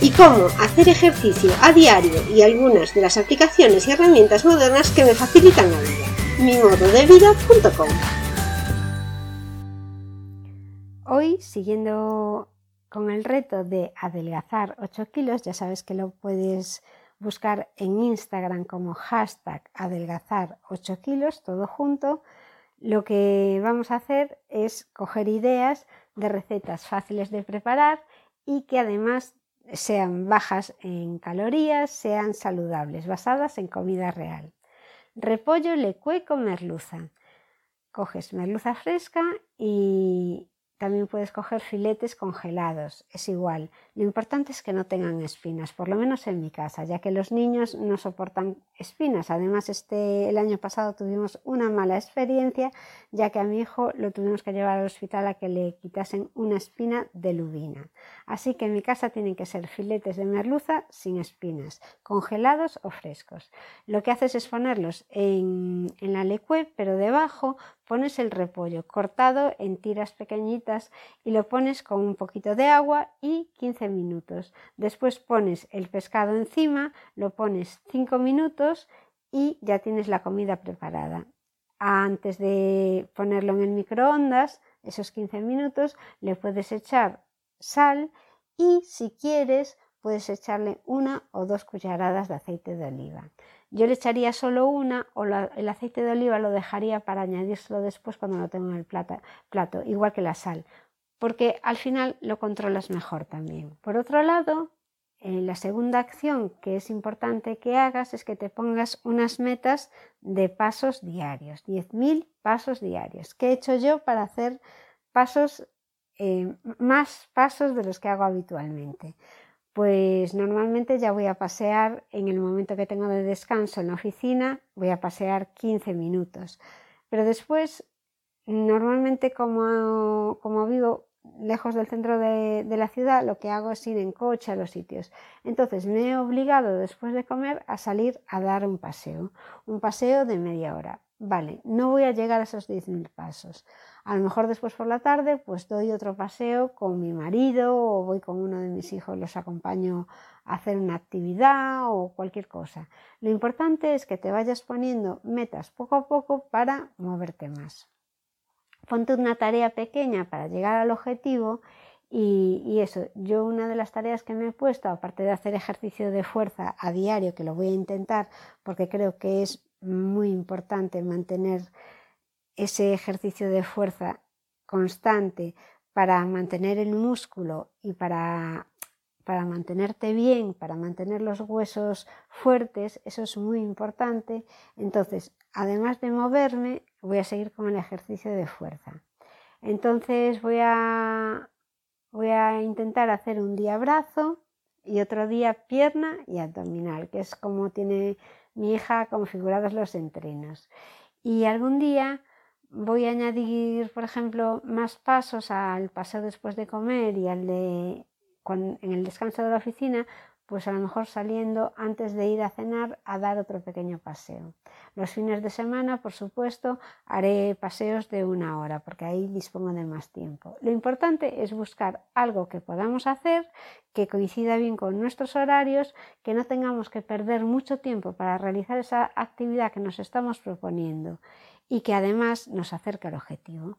y cómo hacer ejercicio a diario y algunas de las aplicaciones y herramientas modernas que me facilitan la vida. mimododevida.com Hoy, siguiendo con el reto de adelgazar 8 kilos, ya sabes que lo puedes buscar en Instagram como hashtag adelgazar 8 kilos, todo junto. Lo que vamos a hacer es coger ideas de recetas fáciles de preparar y que además sean bajas en calorías, sean saludables, basadas en comida real. Repollo lecue con merluza. Coges merluza fresca y también puedes coger filetes congelados, es igual. Lo importante es que no tengan espinas, por lo menos en mi casa, ya que los niños no soportan espinas. Además, este, el año pasado tuvimos una mala experiencia, ya que a mi hijo lo tuvimos que llevar al hospital a que le quitasen una espina de lubina. Así que en mi casa tienen que ser filetes de merluza sin espinas, congelados o frescos. Lo que haces es ponerlos en, en la lecue, pero debajo pones el repollo cortado en tiras pequeñitas y lo pones con un poquito de agua y 15 minutos. Después pones el pescado encima, lo pones 5 minutos y ya tienes la comida preparada. Antes de ponerlo en el microondas, esos 15 minutos, le puedes echar sal y si quieres puedes echarle una o dos cucharadas de aceite de oliva. Yo le echaría solo una o el aceite de oliva lo dejaría para añadírselo después cuando lo tengo en el plato, igual que la sal, porque al final lo controlas mejor también. Por otro lado, eh, la segunda acción que es importante que hagas es que te pongas unas metas de pasos diarios, 10.000 pasos diarios. ¿Qué he hecho yo para hacer pasos, eh, más pasos de los que hago habitualmente? Pues normalmente ya voy a pasear en el momento que tengo de descanso en la oficina, voy a pasear 15 minutos. Pero después, normalmente como, como vivo lejos del centro de, de, la ciudad, lo que hago es ir en coche a los sitios. Entonces me he obligado después de comer a salir a dar un paseo, un paseo de media hora. Vale, no voy a llegar a esos 10.000 pasos. A lo mejor después por la tarde pues doy otro paseo con mi marido o voy con uno de mis hijos, los acompaño a hacer una actividad o cualquier cosa. Lo importante es que te vayas poniendo metas poco a poco para moverte más. Ponte una tarea pequeña para llegar al objetivo y, y, eso, yo una de las tareas que me he puesto, aparte de hacer ejercicio de fuerza a diario, que lo voy a intentar porque creo que es muy importante mantener ese ejercicio de fuerza constante para mantener el músculo y para, para mantenerte bien, para mantener los huesos fuertes, eso es muy importante. Entonces, además de moverme, voy a seguir con el ejercicio de fuerza. Entonces voy a, voy a intentar hacer un día brazo y otro día pierna y abdominal, que es como tiene mi hija configurados los entrenos. Y algún día voy a añadir, por ejemplo, más pasos al paseo después de comer y al de en el descanso de la oficina, pues a lo mejor saliendo antes de ir a cenar a dar otro pequeño paseo. Los fines de semana, por supuesto, haré paseos de una hora porque ahí dispongo de más tiempo. Lo importante es buscar algo que podamos hacer que coincida bien con nuestros horarios, que no tengamos que perder mucho tiempo para realizar esa actividad que nos estamos proponiendo y que además nos acerque al objetivo.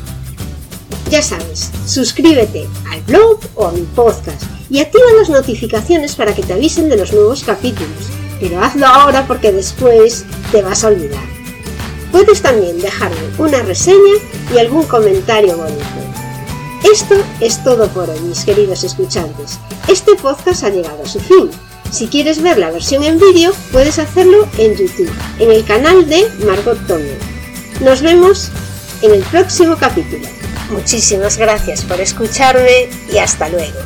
Ya sabes, suscríbete al blog o a mi podcast y activa las notificaciones para que te avisen de los nuevos capítulos. Pero hazlo ahora porque después te vas a olvidar. Puedes también dejarme una reseña y algún comentario bonito. Esto es todo por hoy, mis queridos escuchantes. Este podcast ha llegado a su fin. Si quieres ver la versión en vídeo, puedes hacerlo en YouTube, en el canal de Margot Tomer. Nos vemos en el próximo capítulo. Muchísimas gracias por escucharme y hasta luego.